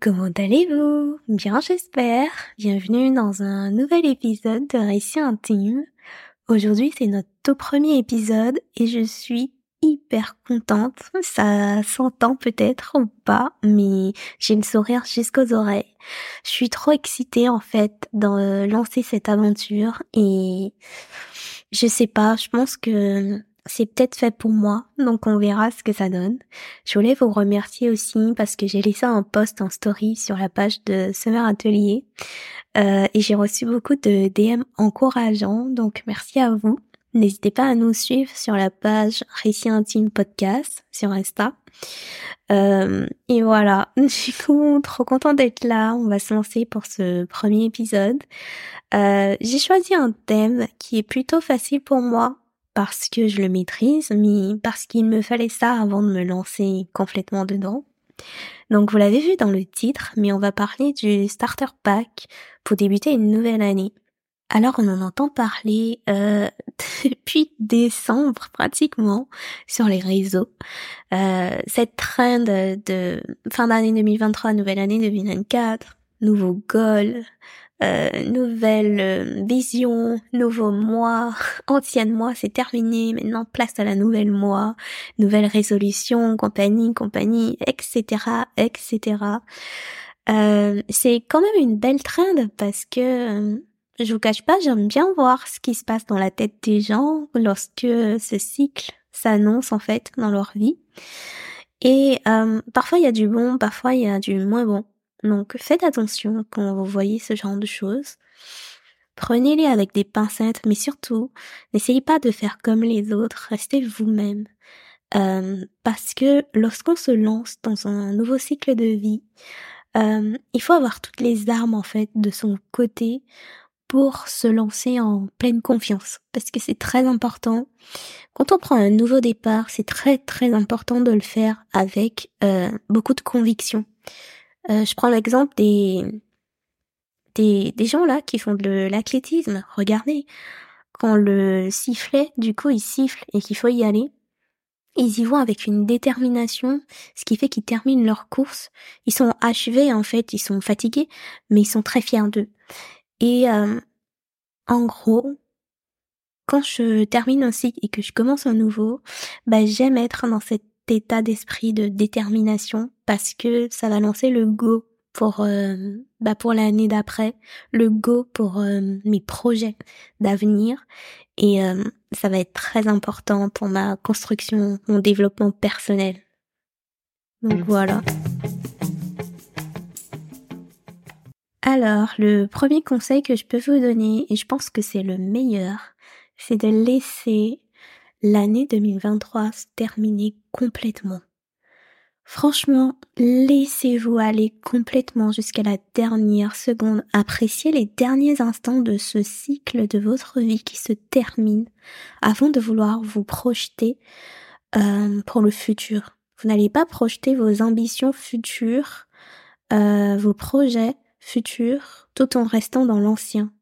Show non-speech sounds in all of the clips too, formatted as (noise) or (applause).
comment allez-vous? Bien j'espère. Bienvenue dans un nouvel épisode de Récit intime. Aujourd'hui c'est notre tout premier épisode et je suis hyper contente. Ça s'entend peut-être ou pas, mais j'ai le sourire jusqu'aux oreilles. Je suis trop excitée en fait de lancer cette aventure et je sais pas, je pense que c'est peut-être fait pour moi, donc on verra ce que ça donne. Je voulais vous remercier aussi parce que j'ai laissé un post en story sur la page de Summer Atelier euh, et j'ai reçu beaucoup de DM encourageants, donc merci à vous. N'hésitez pas à nous suivre sur la page Récit Intime Podcast sur Insta. Euh, et voilà, (laughs) je suis trop contente d'être là. On va se lancer pour ce premier épisode. Euh, j'ai choisi un thème qui est plutôt facile pour moi parce que je le maîtrise, mais parce qu'il me fallait ça avant de me lancer complètement dedans. Donc vous l'avez vu dans le titre, mais on va parler du starter pack pour débuter une nouvelle année. Alors on en entend parler euh, (laughs) depuis décembre pratiquement sur les réseaux. Euh, cette trend de fin d'année 2023, nouvelle année 2024, nouveau goal, euh, nouvelle euh, vision, nouveau mois, (laughs) ancienne mois, c'est terminé, maintenant place à la nouvelle mois, nouvelle résolution, compagnie, compagnie, etc., etc. Euh, c'est quand même une belle trend parce que euh, je vous cache pas, j'aime bien voir ce qui se passe dans la tête des gens lorsque ce cycle s'annonce en fait dans leur vie. Et parfois il y a du bon, parfois il y a du moins bon. Donc faites attention quand vous voyez ce genre de choses. Prenez-les avec des pincettes, mais surtout, n'essayez pas de faire comme les autres, restez vous-même. Euh, parce que lorsqu'on se lance dans un nouveau cycle de vie, euh, il faut avoir toutes les armes en fait de son côté pour se lancer en pleine confiance. Parce que c'est très important. Quand on prend un nouveau départ, c'est très très important de le faire avec euh, beaucoup de conviction. Euh, je prends l'exemple des, des, gens là qui font de l'athlétisme. Regardez, quand le sifflet, du coup, il siffle et qu'il faut y aller, ils y vont avec une détermination, ce qui fait qu'ils terminent leur course. Ils sont achevés en fait, ils sont fatigués, mais ils sont très fiers d'eux. Et euh, en gros, quand je termine un cycle et que je commence un nouveau, bah, j'aime être dans cet état d'esprit de détermination parce que ça va lancer le go pour euh, bah pour l'année d'après, le go pour euh, mes projets d'avenir et euh, ça va être très important pour ma construction, mon développement personnel. Donc voilà. Alors, le premier conseil que je peux vous donner, et je pense que c'est le meilleur, c'est de laisser l'année 2023 se terminer Franchement, laissez-vous aller complètement jusqu'à la dernière seconde. Appréciez les derniers instants de ce cycle de votre vie qui se termine avant de vouloir vous projeter euh, pour le futur. Vous n'allez pas projeter vos ambitions futures, euh, vos projets futurs, tout en restant dans l'ancien.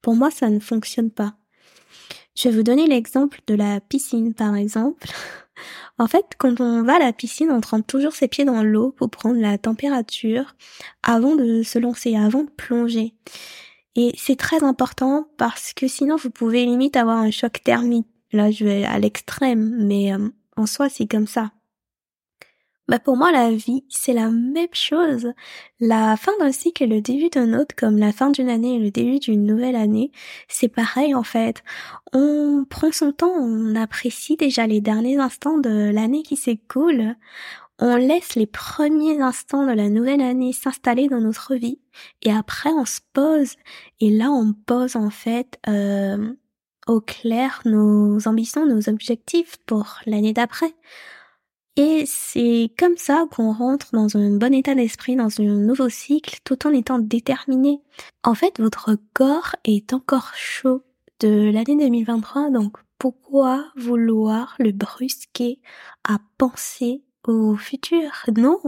Pour moi, ça ne fonctionne pas. Je vais vous donner l'exemple de la piscine, par exemple. (laughs) en fait, quand on va à la piscine, on trempe toujours ses pieds dans l'eau pour prendre la température avant de se lancer, avant de plonger. Et c'est très important parce que sinon vous pouvez limite avoir un choc thermique. Là, je vais à l'extrême, mais euh, en soi, c'est comme ça. Bah pour moi la vie c'est la même chose. La fin d'un cycle et le début d'un autre, comme la fin d'une année et le début d'une nouvelle année, c'est pareil en fait. On prend son temps, on apprécie déjà les derniers instants de l'année qui s'écoule. On laisse les premiers instants de la nouvelle année s'installer dans notre vie et après on se pose et là on pose en fait euh, au clair nos ambitions, nos objectifs pour l'année d'après. Et c'est comme ça qu'on rentre dans un bon état d'esprit, dans un nouveau cycle, tout en étant déterminé. En fait, votre corps est encore chaud de l'année 2023, donc pourquoi vouloir le brusquer à penser au futur? Non,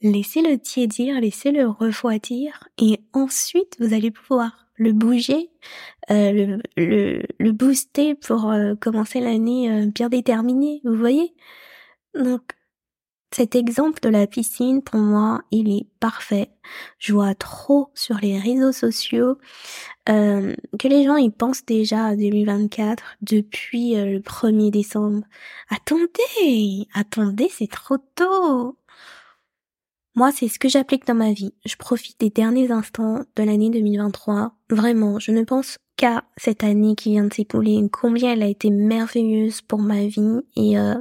laissez-le tiédir, laissez-le refroidir, et ensuite vous allez pouvoir le bouger, euh, le, le, booster pour euh, commencer l'année euh, bien déterminée, vous voyez? Donc, Cet exemple de la piscine, pour moi, il est parfait. Je vois trop sur les réseaux sociaux euh, que les gens ils pensent déjà à 2024 depuis euh, le 1er décembre. Attendez, attendez, c'est trop tôt. Moi, c'est ce que j'applique dans ma vie. Je profite des derniers instants de l'année 2023. Vraiment, je ne pense qu'à cette année qui vient de s'écouler, combien elle a été merveilleuse pour ma vie et euh,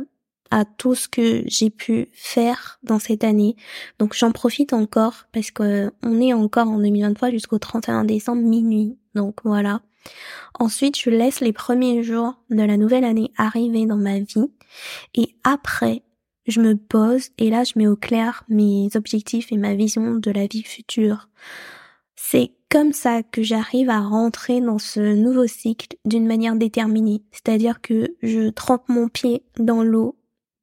à tout ce que j'ai pu faire dans cette année. Donc j'en profite encore parce que on est encore en 2023 jusqu'au 31 décembre minuit. Donc voilà. Ensuite, je laisse les premiers jours de la nouvelle année arriver dans ma vie et après, je me pose et là je mets au clair mes objectifs et ma vision de la vie future. C'est comme ça que j'arrive à rentrer dans ce nouveau cycle d'une manière déterminée. C'est-à-dire que je trempe mon pied dans l'eau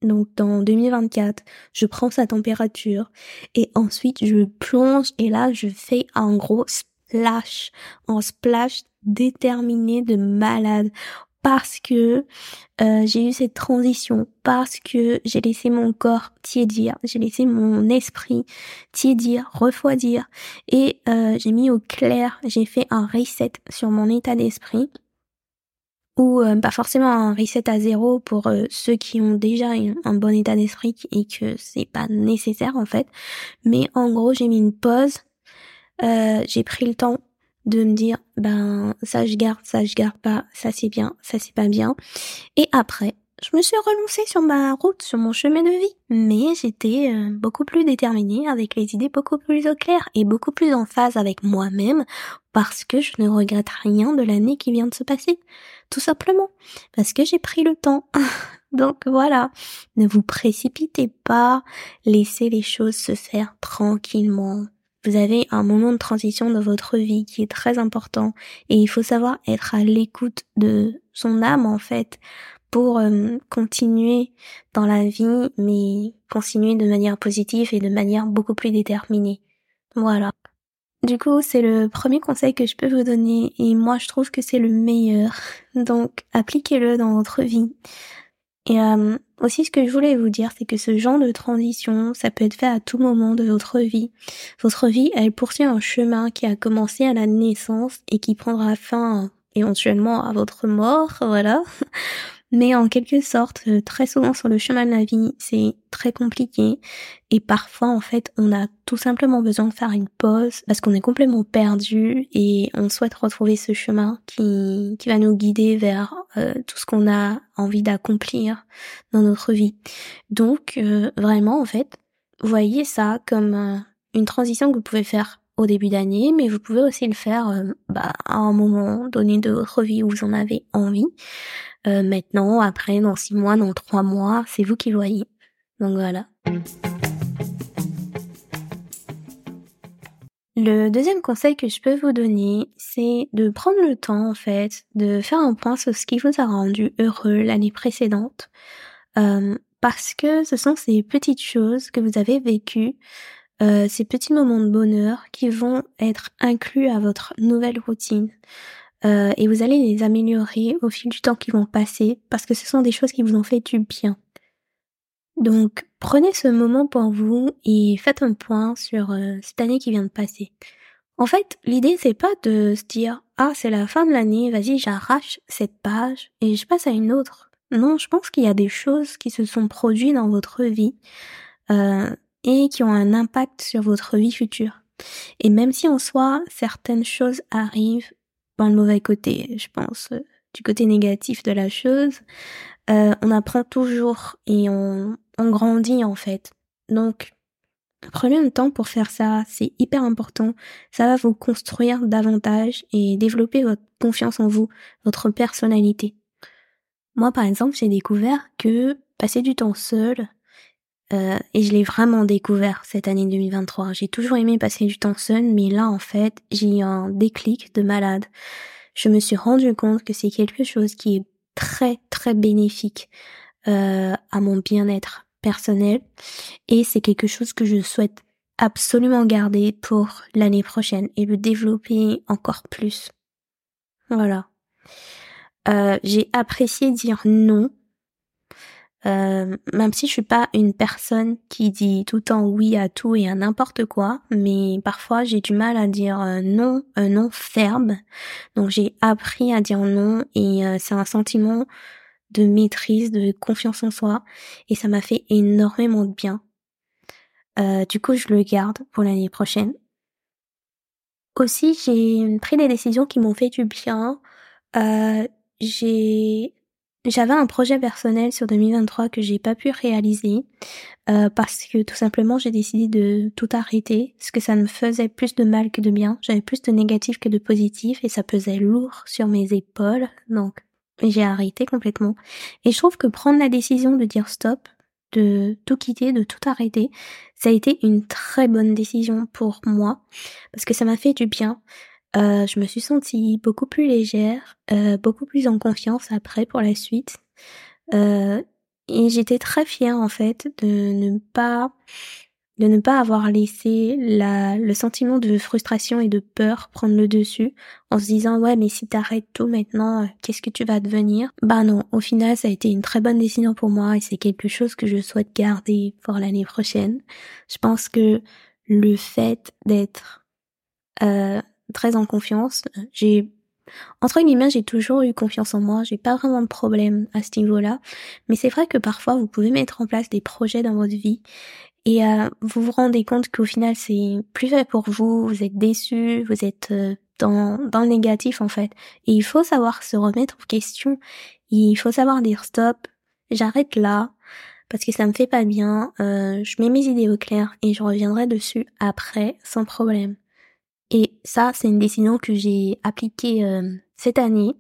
donc dans 2024, je prends sa température et ensuite je plonge et là je fais un gros splash, un splash déterminé de malade parce que euh, j'ai eu cette transition, parce que j'ai laissé mon corps tiédir, j'ai laissé mon esprit tiédir, refroidir, et euh, j'ai mis au clair, j'ai fait un reset sur mon état d'esprit ou euh, pas forcément un reset à zéro pour euh, ceux qui ont déjà un bon état d'esprit et que c'est pas nécessaire en fait. Mais en gros, j'ai mis une pause. Euh, j'ai pris le temps de me dire ben ça je garde, ça je garde pas, ça c'est bien, ça c'est pas bien. Et après, je me suis relancée sur ma route, sur mon chemin de vie, mais j'étais euh, beaucoup plus déterminée, avec les idées beaucoup plus au clair et beaucoup plus en phase avec moi-même, parce que je ne regrette rien de l'année qui vient de se passer, tout simplement, parce que j'ai pris le temps. (laughs) Donc voilà, ne vous précipitez pas, laissez les choses se faire tranquillement. Vous avez un moment de transition dans votre vie qui est très important et il faut savoir être à l'écoute de son âme en fait pour euh, continuer dans la vie, mais continuer de manière positive et de manière beaucoup plus déterminée. Voilà. Du coup, c'est le premier conseil que je peux vous donner et moi je trouve que c'est le meilleur. (laughs) Donc, appliquez-le dans votre vie. Et euh, aussi, ce que je voulais vous dire, c'est que ce genre de transition, ça peut être fait à tout moment de votre vie. Votre vie, elle poursuit un chemin qui a commencé à la naissance et qui prendra fin éventuellement à votre mort, (laughs) voilà. Mais en quelque sorte, euh, très souvent sur le chemin de la vie, c'est très compliqué. Et parfois, en fait, on a tout simplement besoin de faire une pause parce qu'on est complètement perdu et on souhaite retrouver ce chemin qui, qui va nous guider vers euh, tout ce qu'on a envie d'accomplir dans notre vie. Donc, euh, vraiment, en fait, voyez ça comme une transition que vous pouvez faire au début d'année, mais vous pouvez aussi le faire bah, à un moment donné de votre vie où vous en avez envie. Euh, maintenant, après, dans six mois, dans trois mois, c'est vous qui voyez. Donc voilà. Le deuxième conseil que je peux vous donner, c'est de prendre le temps, en fait, de faire un point sur ce qui vous a rendu heureux l'année précédente. Euh, parce que ce sont ces petites choses que vous avez vécues, euh, ces petits moments de bonheur qui vont être inclus à votre nouvelle routine. Euh, et vous allez les améliorer au fil du temps qui vont passer parce que ce sont des choses qui vous ont fait du bien. Donc prenez ce moment pour vous et faites un point sur euh, cette année qui vient de passer. En fait, l'idée c'est pas de se dire ah c'est la fin de l'année, vas-y j'arrache cette page et je passe à une autre. Non, je pense qu'il y a des choses qui se sont produites dans votre vie euh, et qui ont un impact sur votre vie future. Et même si en soi certaines choses arrivent pas le mauvais côté, je pense, euh, du côté négatif de la chose. Euh, on apprend toujours et on, on grandit en fait. Donc, prenez un temps pour faire ça, c'est hyper important. Ça va vous construire davantage et développer votre confiance en vous, votre personnalité. Moi, par exemple, j'ai découvert que passer du temps seul, euh, et je l'ai vraiment découvert cette année 2023. J'ai toujours aimé passer du temps seul, mais là en fait, j'ai eu un déclic de malade. Je me suis rendu compte que c'est quelque chose qui est très très bénéfique euh, à mon bien-être personnel et c'est quelque chose que je souhaite absolument garder pour l'année prochaine et le développer encore plus. Voilà. Euh, j'ai apprécié dire non Euh, même si je suis pas une personne qui dit tout le temps oui à tout et à n'importe quoi, mais parfois j'ai du mal à dire euh, non, un non ferme. Donc j'ai appris à dire non et euh, c'est un sentiment de maîtrise, de confiance en soi et ça m'a fait énormément de bien. du coup, je le garde pour l'année prochaine. Aussi, j'ai pris des décisions qui m'ont fait du bien. j'ai j'avais un projet personnel sur 2023 que j'ai pas pu réaliser euh, parce que tout simplement j'ai décidé de tout arrêter parce que ça me faisait plus de mal que de bien. J'avais plus de négatif que de positif et ça pesait lourd sur mes épaules. Donc j'ai arrêté complètement. Et je trouve que prendre la décision de dire stop, de tout quitter, de tout arrêter, ça a été une très bonne décision pour moi parce que ça m'a fait du bien. Euh, je me suis sentie beaucoup plus légère, euh, beaucoup plus en confiance après pour la suite. Euh, et j'étais très fière en fait de ne pas de ne pas avoir laissé la, le sentiment de frustration et de peur prendre le dessus en se disant ouais mais si t'arrêtes tout maintenant qu'est-ce que tu vas devenir? Bah non au final ça a été une très bonne décision pour moi et c'est quelque chose que je souhaite garder pour l'année prochaine. Je pense que le fait d'être euh, très en confiance. J'ai entre guillemets, j'ai toujours eu confiance en moi, j'ai pas vraiment de problème à ce niveau-là, mais c'est vrai que parfois vous pouvez mettre en place des projets dans votre vie. Et euh, vous vous rendez compte qu'au final c'est plus fait pour vous, vous êtes déçu, vous êtes euh, dans, dans le négatif en fait. Et il faut savoir se remettre en question, il faut savoir dire stop, j'arrête là, parce que ça me fait pas bien, euh, je mets mes idées au clair et je reviendrai dessus après sans problème. Et ça, c'est une décision que j'ai appliquée euh, cette année.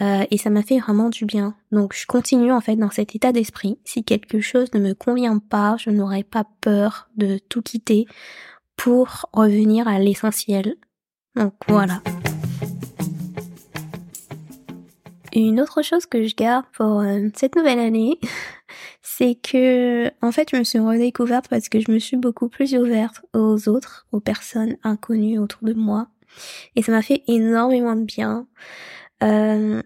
Euh, et ça m'a fait vraiment du bien. Donc je continue en fait dans cet état d'esprit. Si quelque chose ne me convient pas, je n'aurai pas peur de tout quitter pour revenir à l'essentiel. Donc voilà. Une autre chose que je garde pour euh, cette nouvelle année, c'est que en fait je me suis redécouverte parce que je me suis beaucoup plus ouverte aux autres, aux personnes inconnues autour de moi. Et ça m'a fait énormément de bien. Euh,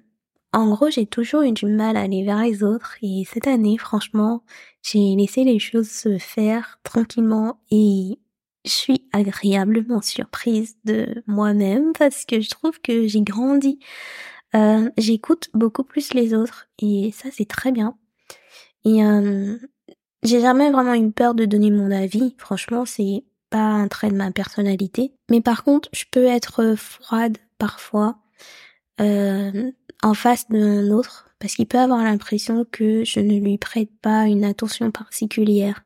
en gros, j'ai toujours eu du mal à aller vers les autres et cette année, franchement, j'ai laissé les choses se faire tranquillement et je suis agréablement surprise de moi-même parce que je trouve que j'ai grandi. Euh, j'écoute beaucoup plus les autres et ça c'est très bien. Et euh, j'ai jamais vraiment eu peur de donner mon avis. Franchement, c'est pas un trait de ma personnalité. Mais par contre, je peux être froide parfois euh, en face d'un autre parce qu'il peut avoir l'impression que je ne lui prête pas une attention particulière.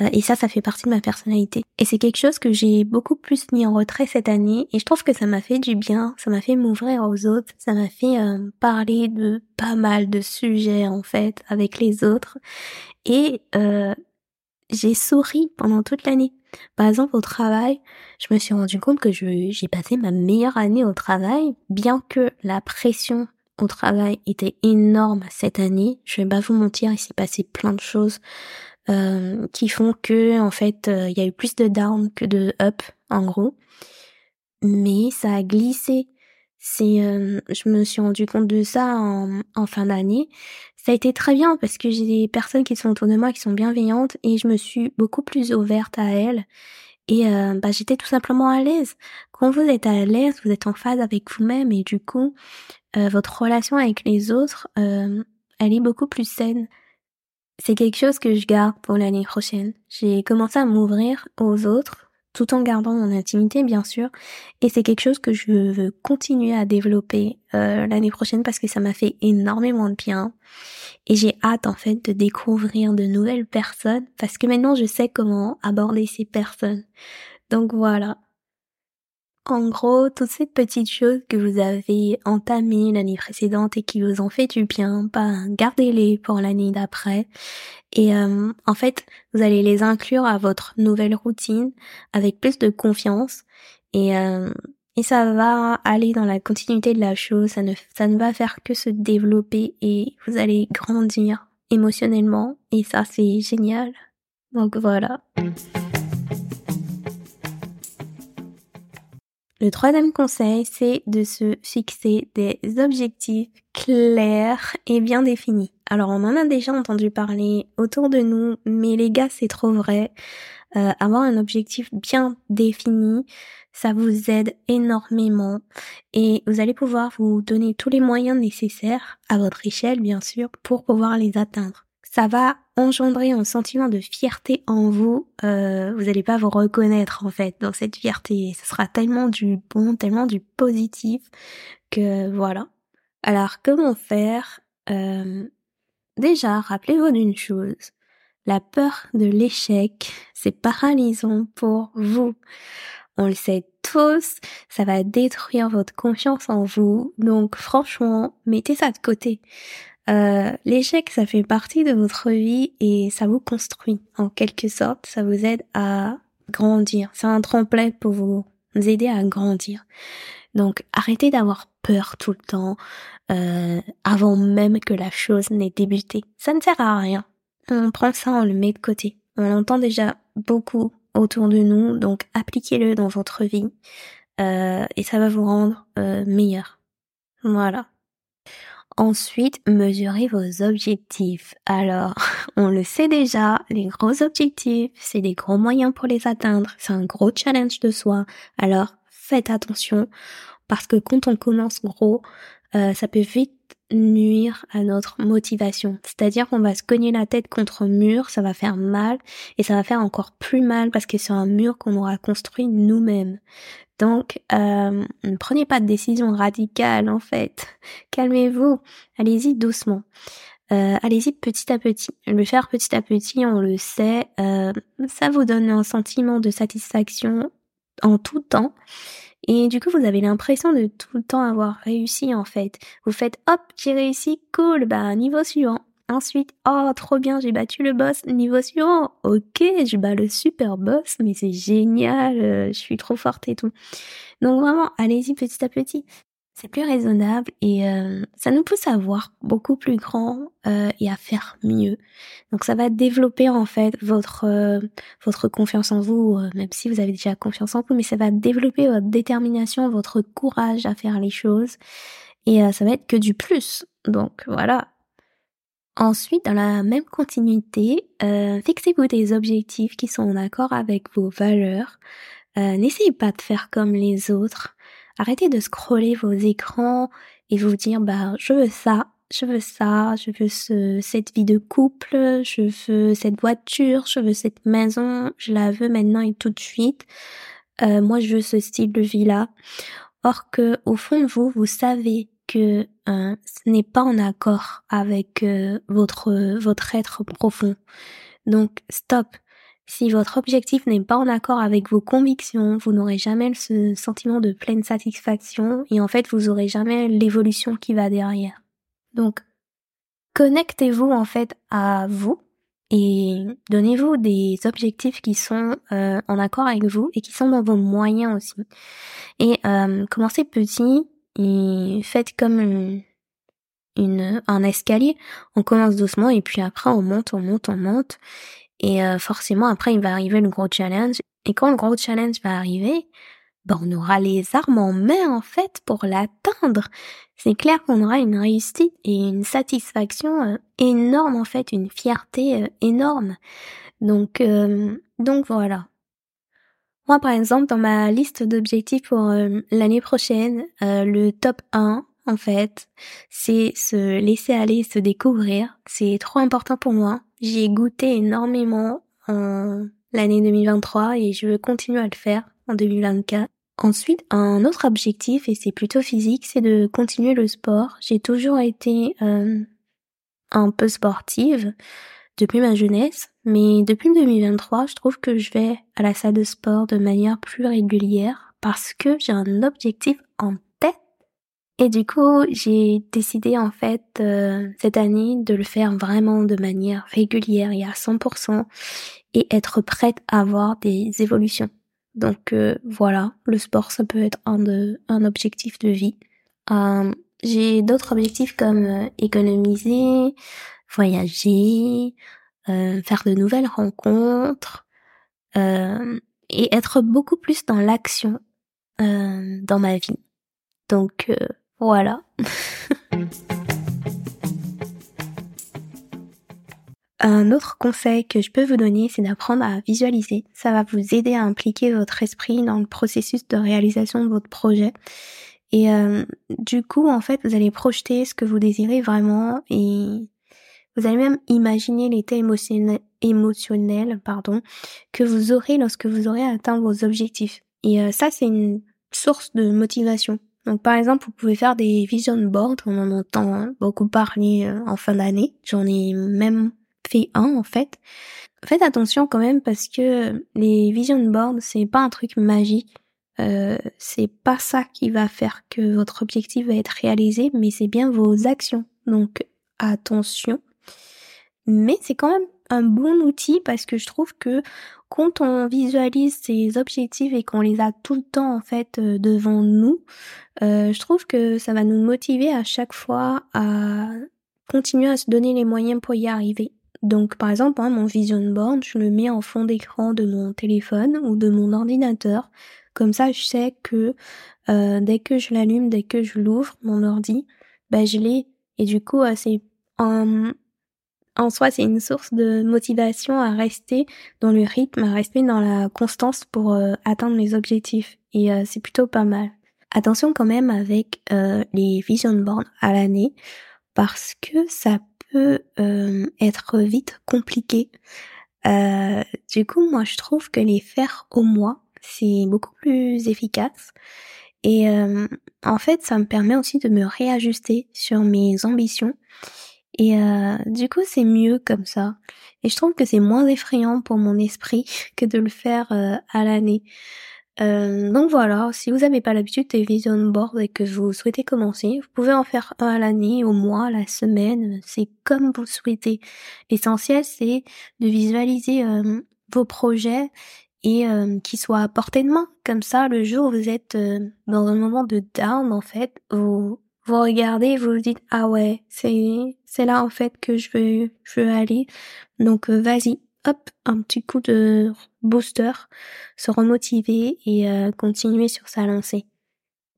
Euh, et ça, ça fait partie de ma personnalité. Et c'est quelque chose que j'ai beaucoup plus mis en retrait cette année. Et je trouve que ça m'a fait du bien. Ça m'a fait m'ouvrir aux autres. Ça m'a fait euh, parler de pas mal de sujets, en fait, avec les autres. Et euh, j'ai souri pendant toute l'année. Par exemple, au travail, je me suis rendu compte que j'ai passé ma meilleure année au travail, bien que la pression au travail était énorme cette année. Je vais pas vous mentir, il s'est passé plein de choses euh, qui font que en fait euh, il y a eu plus de down que de up en gros. Mais ça a glissé. C'est, euh, je me suis rendu compte de ça en, fin d'année. Ça a été très bien parce que j'ai des personnes qui sont autour de moi qui sont bienveillantes et je me suis beaucoup plus ouverte à elles. Et bah, j'étais tout simplement à l'aise. Quand vous êtes à l'aise, vous êtes en phase avec vous-même et du coup, votre relation avec les autres, elle est beaucoup plus saine c'est quelque chose que je garde pour l'année prochaine. J'ai commencé à m'ouvrir aux autres, tout en gardant mon intimité bien sûr, et c'est quelque chose que je veux continuer à développer euh, l'année prochaine parce que ça m'a fait énormément de bien. Et j'ai hâte en fait de découvrir de nouvelles personnes parce que maintenant je sais comment aborder ces personnes. Donc voilà, en gros, toutes ces petites choses que vous avez entamées l'année précédente et qui vous ont fait du bien, bah, gardez-les pour l'année d'après. Et euh, en fait, vous allez les inclure à votre nouvelle routine avec plus de confiance. Et, euh, et ça va aller dans la continuité de la chose. Ça ne, ça ne va faire que se développer et vous allez grandir émotionnellement. Et ça, c'est génial. Donc voilà. Le troisième conseil, c'est de se fixer des objectifs clairs et bien définis. Alors on en a déjà entendu parler autour de nous, mais les gars, c'est trop vrai. Euh, avoir un objectif bien défini, ça vous aide énormément et vous allez pouvoir vous donner tous les moyens nécessaires, à votre échelle bien sûr, pour pouvoir les atteindre. Ça va engendrer un sentiment de fierté en vous. Euh, vous n'allez pas vous reconnaître en fait dans cette fierté. Ce sera tellement du bon, tellement du positif que voilà. Alors comment faire euh, Déjà, rappelez-vous d'une chose. La peur de l'échec, c'est paralysant pour vous. On le sait tous, ça va détruire votre confiance en vous. Donc franchement, mettez ça de côté. Euh, l'échec, ça fait partie de votre vie et ça vous construit en quelque sorte. Ça vous aide à grandir. C'est un tremplin pour vous aider à grandir. Donc arrêtez d'avoir peur tout le temps euh, avant même que la chose n'ait débuté. Ça ne sert à rien. On prend ça, on le met de côté. On l'entend déjà beaucoup autour de nous, donc appliquez-le dans votre vie euh, et ça va vous rendre meilleur. Voilà. Ensuite, mesurez vos objectifs. Alors, (laughs) on le sait déjà, les gros objectifs, c'est des gros moyens pour les atteindre. C'est un gros challenge de soi. Alors, faites attention parce que quand on commence gros, euh, ça peut vite nuire à notre motivation. C'est-à-dire qu'on va se cogner la tête contre un mur, ça va faire mal et ça va faire encore plus mal parce que c'est un mur qu'on aura construit nous-mêmes. Donc, euh, ne prenez pas de décision radicale en fait. Calmez-vous. Allez-y doucement. Euh, allez-y petit à petit. Le faire petit à petit, on le sait, euh, ça vous donne un sentiment de satisfaction en tout temps. Et du coup, vous avez l'impression de tout le temps avoir réussi en fait. Vous faites hop, j'ai réussi, cool, bah niveau suivant. Ensuite, oh trop bien, j'ai battu le boss. Niveau suivant, ok, je bats le super boss, mais c'est génial, euh, je suis trop forte et tout. Donc vraiment, allez-y petit à petit. C'est plus raisonnable et euh, ça nous pousse à voir beaucoup plus grand euh, et à faire mieux. Donc ça va développer en fait votre votre confiance en vous, même si vous avez déjà confiance en vous, mais ça va développer votre détermination, votre courage à faire les choses et ça va être que du plus. Donc voilà, Ensuite, dans la même continuité, euh, fixez-vous des objectifs qui sont en accord avec vos valeurs. Euh, N'essayez pas de faire comme les autres. Arrêtez de scroller vos écrans et vous dire bah je veux ça, je veux ça, je veux ce, cette vie de couple, je veux cette voiture, je veux cette maison, je la veux maintenant et tout de suite. Euh, moi je veux ce style de vie là. Or que au fond de vous, vous savez que euh, ce n'est pas en accord avec euh, votre votre être profond. Donc stop. Si votre objectif n'est pas en accord avec vos convictions, vous n'aurez jamais ce sentiment de pleine satisfaction et en fait vous aurez jamais l'évolution qui va derrière. Donc connectez-vous en fait à vous et donnez-vous des objectifs qui sont euh, en accord avec vous et qui sont dans vos moyens aussi. Et commencez petit, et faites comme une, un escalier. On commence doucement et puis après on monte, on monte, on monte. Et euh, forcément après il va arriver le gros challenge. Et quand le gros challenge va arriver, ben on aura les armes en main en fait pour l'atteindre. C'est clair qu'on aura une réussite et une satisfaction euh, énorme en fait, une fierté euh, énorme. Donc donc voilà. Moi, par exemple, dans ma liste d'objectifs pour euh, l'année prochaine, euh, le top 1, en fait, c'est se laisser aller, se découvrir. C'est trop important pour moi. J'y ai goûté énormément en l'année 2023 et je veux continuer à le faire en 2024. Ensuite, un autre objectif, et c'est plutôt physique, c'est de continuer le sport. J'ai toujours été euh, un peu sportive depuis ma jeunesse, mais depuis 2023, je trouve que je vais à la salle de sport de manière plus régulière parce que j'ai un objectif en tête. Et du coup, j'ai décidé en fait euh, cette année de le faire vraiment de manière régulière et à 100% et être prête à avoir des évolutions. Donc euh, voilà, le sport ça peut être un de un objectif de vie. Euh, j'ai d'autres objectifs comme économiser, voyager, euh, faire de nouvelles rencontres euh, et être beaucoup plus dans l'action. euh, dans ma vie. Donc voilà. (laughs) Un autre conseil que je peux vous donner, c'est d'apprendre à visualiser. Ça va vous aider à impliquer votre esprit dans le processus de réalisation de votre projet. Et du coup, en fait, vous allez projeter ce que vous désirez vraiment et vous allez même imaginer l'état émotionnel, pardon, que vous aurez lorsque vous aurez atteint vos objectifs. Et euh, ça, c'est une source de motivation. Donc par exemple, vous pouvez faire des vision boards, on en entend beaucoup parler euh, en fin d'année. J'en ai même fait un en fait. Faites attention quand même parce que les vision boards, c'est pas un truc magique. Euh, c'est pas ça qui va faire que votre objectif va être réalisé, mais c'est bien vos actions. Donc attention. Mais c'est quand même un bon outil parce que je trouve que quand on visualise ses objectifs et qu'on les a tout le temps en fait euh, devant nous, euh, je trouve que ça va nous motiver à chaque fois à continuer à se donner les moyens pour y arriver. Donc par exemple, mon vision board, je le mets en fond d'écran de mon téléphone ou de mon ordinateur. Comme ça, je sais que euh, dès que je l'allume, dès que je l'ouvre, mon ordi, ben je l'ai. Et du coup, c'est en, en soi, c'est une source de motivation à rester dans le rythme, à rester dans la constance pour euh, atteindre mes objectifs. Et euh, c'est plutôt pas mal. Attention quand même avec les vision boards à l'année parce que ça peut être vite compliqué. du coup, moi, je trouve que les faire au mois, c'est beaucoup plus efficace. Et en fait, ça me permet aussi de me réajuster sur mes ambitions. Et du coup, c'est mieux comme ça. Et je trouve que c'est moins effrayant pour mon esprit (laughs) que de le faire à l'année. Euh, donc voilà, si vous n'avez pas l'habitude des vision boards et que vous souhaitez commencer, vous pouvez en faire un à l'année, au mois, la semaine, c'est comme vous souhaitez. L'essentiel c'est de visualiser vos projets et euh, qui soit à portée de main. Comme ça, le jour où vous êtes euh, dans un moment de down, en fait, vous vous regardez, vous vous dites ah ouais, c'est c'est là en fait que je veux je veux aller. Donc euh, vas-y, hop, un petit coup de booster, se remotiver et continuer sur sa lancée.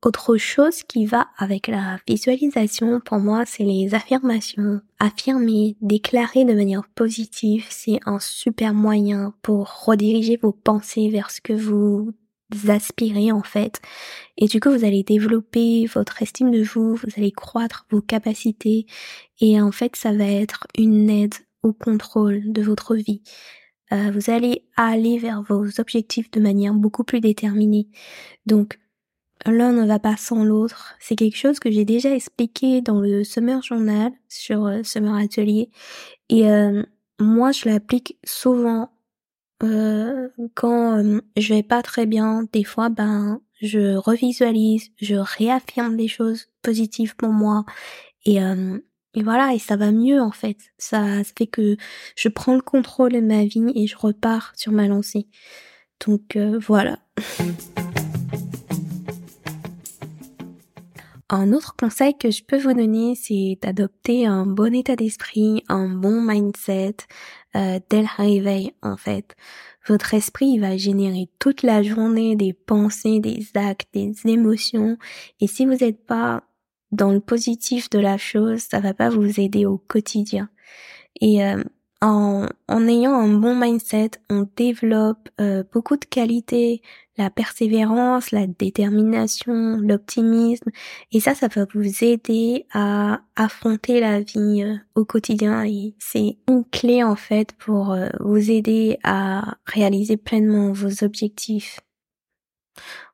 Autre chose qui va avec la visualisation, pour moi, c'est les affirmations. Affirmer, déclarer de manière positive, c'est un super moyen pour rediriger vos pensées vers ce que vous aspirez en fait. Et du coup, vous allez développer votre estime de vous, vous allez croître vos capacités et en fait, ça va être une aide au contrôle de votre vie. Euh, vous allez aller vers vos objectifs de manière beaucoup plus déterminée. Donc, l'un ne va pas sans l'autre. C'est quelque chose que j'ai déjà expliqué dans le Summer Journal sur euh, Summer Atelier. Et euh, moi, je l'applique souvent euh, quand je vais pas très bien. Des fois, ben, je revisualise, je réaffirme des choses positives pour moi. Et, et voilà, et ça va mieux en fait. Ça, ça fait que je prends le contrôle de ma vie et je repars sur ma lancée. Donc voilà. (laughs) Un autre conseil que je peux vous donner, c'est d'adopter un bon état d'esprit, un bon mindset euh, dès le réveil en fait. Votre esprit va générer toute la journée des pensées, des actes, des émotions. Et si vous n'êtes pas dans le positif de la chose, ça va pas vous aider au quotidien. Et euh, en, en, ayant un bon mindset, on développe euh, beaucoup de qualités la persévérance, la détermination, l'optimisme. Et ça, ça va vous aider à affronter la vie euh, au quotidien. Et c'est une clé en fait pour euh, vous aider à réaliser pleinement vos objectifs.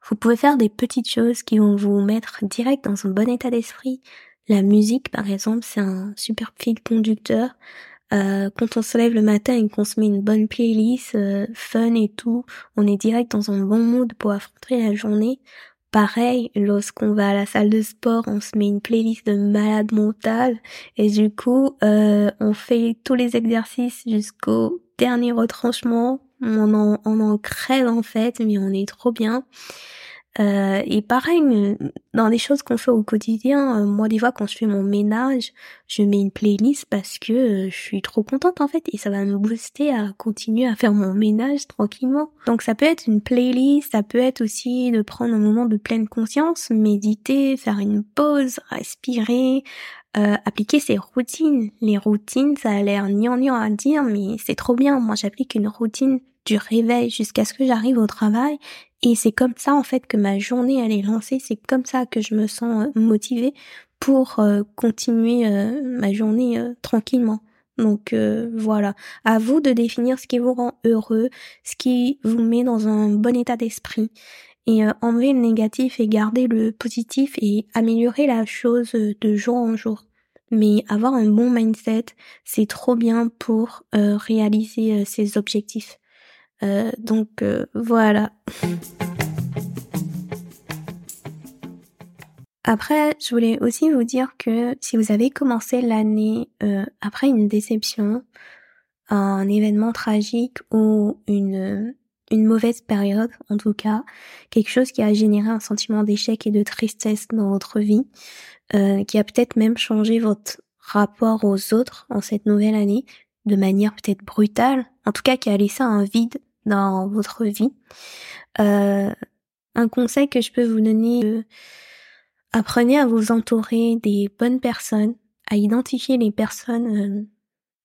Vous pouvez faire des petites choses qui vont vous mettre direct dans un bon état d'esprit. La musique, par exemple, c'est un super fil conducteur. Euh, quand on se lève le matin et qu'on se met une bonne playlist euh, fun et tout, on est direct dans un bon mood pour affronter la journée. Pareil, lorsqu'on va à la salle de sport, on se met une playlist de malade mental et du coup, euh, on fait tous les exercices jusqu'au dernier retranchement. On en, on en crève en fait, mais on est trop bien. Euh, et pareil, dans des choses qu'on fait au quotidien, euh, moi des fois quand je fais mon ménage, je mets une playlist parce que euh, je suis trop contente en fait et ça va me booster à continuer à faire mon ménage tranquillement. Donc ça peut être une playlist, ça peut être aussi de prendre un moment de pleine conscience, méditer, faire une pause, respirer, euh, appliquer ses routines. Les routines, ça a l'air gnangnan à dire, mais c'est trop bien. Moi, j'applique une routine du réveil jusqu'à ce que j'arrive au travail. Et c'est comme ça, en fait, que ma journée, elle est lancée. C'est comme ça que je me sens euh, motivée pour euh, continuer ma journée tranquillement. Donc voilà, à vous de définir ce qui vous rend heureux, ce qui vous met dans un bon état d'esprit et enlever le négatif et garder le positif et améliorer la chose de jour en jour mais avoir un bon mindset, c'est trop bien pour euh, réaliser euh, ses objectifs. Euh, donc voilà. Après, je voulais aussi vous dire que si vous avez commencé l'année après une déception, un événement tragique ou une une mauvaise période, en tout cas, quelque chose qui a généré un sentiment d'échec et de tristesse dans votre vie, euh, qui a peut-être même changé votre rapport aux autres en cette nouvelle année, de manière peut-être brutale, en tout cas qui a laissé un vide dans votre vie. Euh, un conseil que je peux vous donner, euh, apprenez à vous entourer des bonnes personnes, à identifier les personnes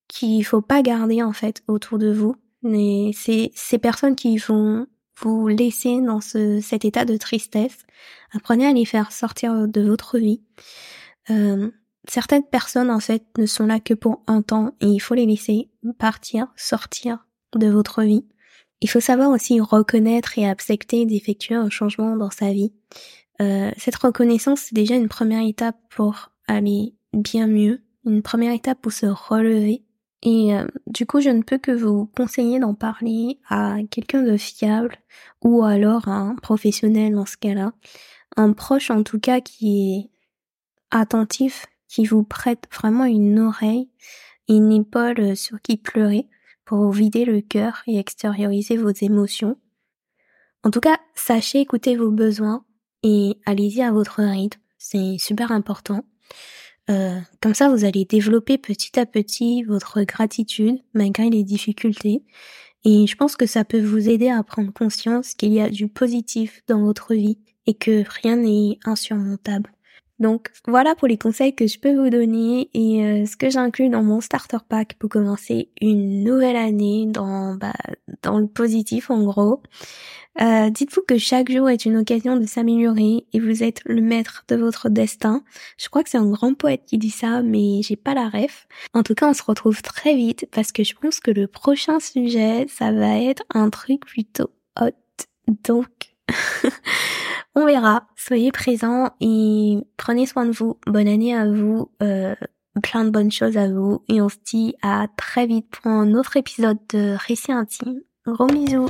qu'il faut pas garder en fait autour de vous, mais c'est ces personnes qui vont vous laisser dans ce, cet état de tristesse. Apprenez à les faire sortir de votre vie. Euh, certaines personnes en fait ne sont là que pour un temps et il faut les laisser partir, sortir de votre vie. Il faut savoir aussi reconnaître et accepter d'effectuer un changement dans sa vie. Euh, cette reconnaissance, c'est déjà une première étape pour aller bien mieux, une première étape pour se relever et euh, du coup, je ne peux que vous conseiller d'en parler à quelqu'un de fiable ou alors à un professionnel dans ce cas-là. Un proche en tout cas qui est attentif, qui vous prête vraiment une oreille, une épaule sur qui pleurer pour vider le cœur et extérioriser vos émotions. En tout cas, sachez écouter vos besoins et allez-y à votre rythme. C'est super important. Euh, comme ça, vous allez développer petit à petit votre gratitude malgré les difficultés. Et je pense que ça peut vous aider à prendre conscience qu'il y a du positif dans votre vie et que rien n'est insurmontable. Donc voilà pour les conseils que je peux vous donner et euh, ce que j'inclus dans mon starter pack pour commencer une nouvelle année dans bah, dans le positif en gros. Euh, dites-vous que chaque jour est une occasion de s'améliorer et vous êtes le maître de votre destin. Je crois que c'est un grand poète qui dit ça, mais j'ai pas la ref. En tout cas, on se retrouve très vite parce que je pense que le prochain sujet, ça va être un truc plutôt hot. Donc, (laughs) on verra. Soyez présents et prenez soin de vous. Bonne année à vous. Euh, plein de bonnes choses à vous et on se dit à très vite pour un autre épisode de Récit intime. Gros bisous